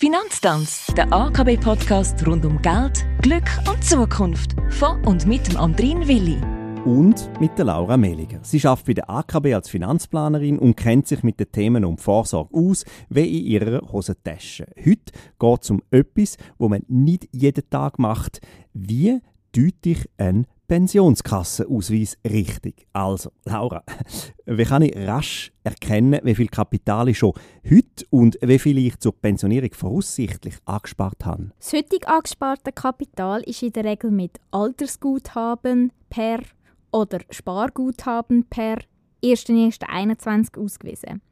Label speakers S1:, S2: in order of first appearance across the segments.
S1: Finanztanz, der AKB-Podcast rund um Geld, Glück und Zukunft. Von und mit dem Andrin Willi.
S2: Und mit der Laura Mehliger. Sie arbeitet bei der AKB als Finanzplanerin und kennt sich mit den Themen um Vorsorge aus, wie in ihrer Hosentasche. Heute geht es um etwas, wo man nicht jeden Tag macht. Wie deute ich einen Pensionskassenausweis richtig. Also, Laura, wie kann ich rasch erkennen, wie viel Kapital ich schon heute und wie viel ich zur Pensionierung voraussichtlich angespart habe?
S3: Das heutige angesparte Kapital ist in der Regel mit Altersguthaben per oder Sparguthaben per 1.1.21 ausgewiesen.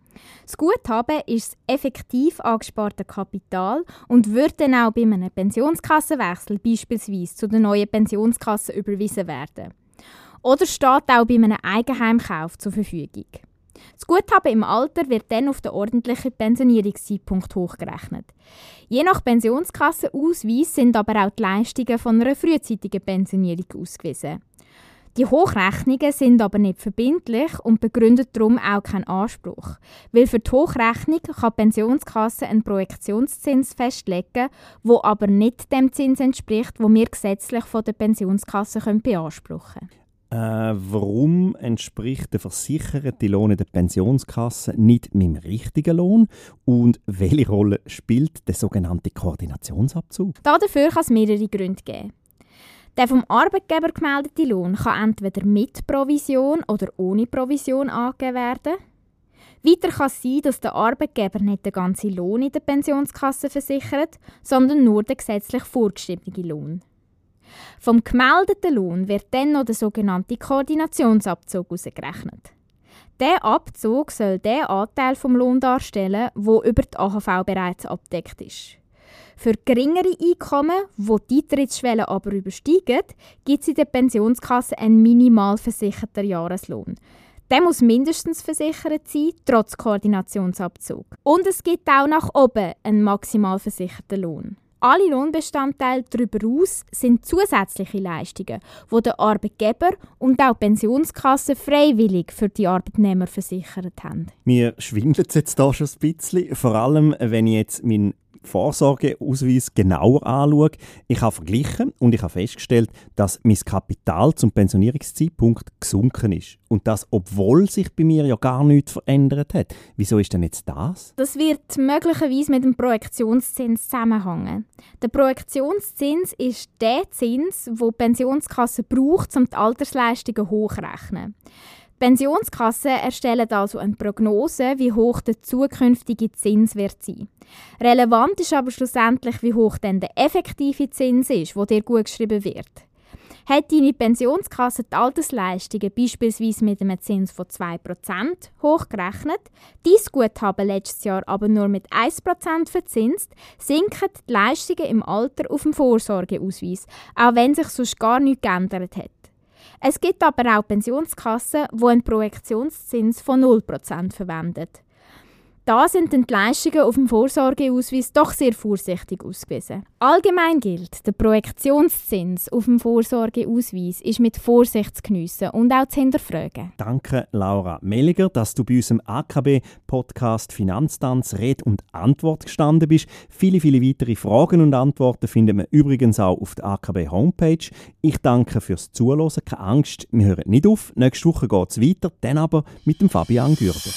S3: Das Guthaben ist das effektiv angesparte Kapital und wird dann auch bei einem Pensionskassenwechsel beispielsweise zu der neuen Pensionskasse überwiesen werden. Oder steht auch bei einem Eigenheimkauf zur Verfügung. Das Guthaben im Alter wird dann auf den ordentlichen Pensionierungszeitpunkt hochgerechnet. Je nach Pensionskassenausweis sind aber auch die Leistungen von einer frühzeitigen Pensionierung ausgewiesen. Die Hochrechnungen sind aber nicht verbindlich und begründet darum auch keinen Anspruch. Weil für die Hochrechnung kann die Pensionskasse einen Projektionszins festlegen, wo aber nicht dem Zins entspricht, wo wir gesetzlich von der Pensionskasse können beanspruchen
S2: können. Äh, warum entspricht der versicherte Lohn der Pensionskasse nicht meinem richtigen Lohn? Und welche Rolle spielt der sogenannte Koordinationsabzug?
S3: Dafür kann es mehrere Gründe geben. Der vom Arbeitgeber gemeldete Lohn kann entweder mit Provision oder ohne Provision angegeben werden. Weiter kann es sein, dass der Arbeitgeber nicht den ganzen Lohn in der Pensionskasse versichert, sondern nur den gesetzlich vorgeschriebenen Lohn. Vom gemeldeten Lohn wird dann noch der sogenannte Koordinationsabzug ausgerechnet. Der Abzug soll den Anteil vom Lohn darstellen, wo über die AHV bereits abdeckt ist. Für geringere Einkommen, wo die Eintrittsschwelle aber übersteigen, gibt es in der Pensionskasse einen minimal versicherten Jahreslohn. Der muss mindestens versichert sein, trotz Koordinationsabzug. Und es gibt auch nach oben einen maximal versicherten Lohn. Alle Lohnbestandteile darüber aus sind zusätzliche Leistungen, die der Arbeitgeber und auch die Pensionskasse freiwillig für die Arbeitnehmer versichert haben.
S2: Mir schwindelt es jetzt da schon ein bisschen, vor allem wenn ich jetzt meinen Vorsorgeausweis genauer anschaue, ich habe verglichen und ich habe festgestellt, dass mein Kapital zum Pensionierungszeitpunkt gesunken ist. Und das, obwohl sich bei mir ja gar nichts verändert hat. Wieso ist denn jetzt das?
S3: Das wird möglicherweise mit dem Projektionszins zusammenhängen. Der Projektionszins ist der Zins, wo die Pensionskasse braucht, um die Altersleistungen hochzurechnen. Pensionskassen erstellen also eine Prognose, wie hoch der zukünftige Zins wird sein. Relevant ist aber schlussendlich, wie hoch denn der effektive Zins ist, wo dir gut geschrieben wird. Hat deine Pensionskasse die Altersleistungen beispielsweise mit einem Zins von 2% hochgerechnet, dein Guthaben letztes Jahr aber nur mit 1% verzinst, sinken die Leistungen im Alter auf dem Vorsorgeausweis, auch wenn sich sonst gar nichts geändert hat. Es gibt aber auch Pensionskassen, die einen Projektionszins von 0% verwenden. Da sind die Leistungen auf dem Vorsorgeausweis doch sehr vorsichtig ausgewiesen. Allgemein gilt, der Projektionszins auf dem Vorsorgeausweis ist mit Vorsicht zu geniessen und auch zu hinterfragen.
S2: Danke, Laura Melliger, dass du bei unserem AKB-Podcast Finanztanz Red und Antwort gestanden bist. Viele, viele weitere Fragen und Antworten findet man übrigens auch auf der AKB-Homepage. Ich danke fürs Zuhören. Keine Angst, wir hören nicht auf. Nächste Woche geht es weiter, dann aber mit dem Fabian Gürder.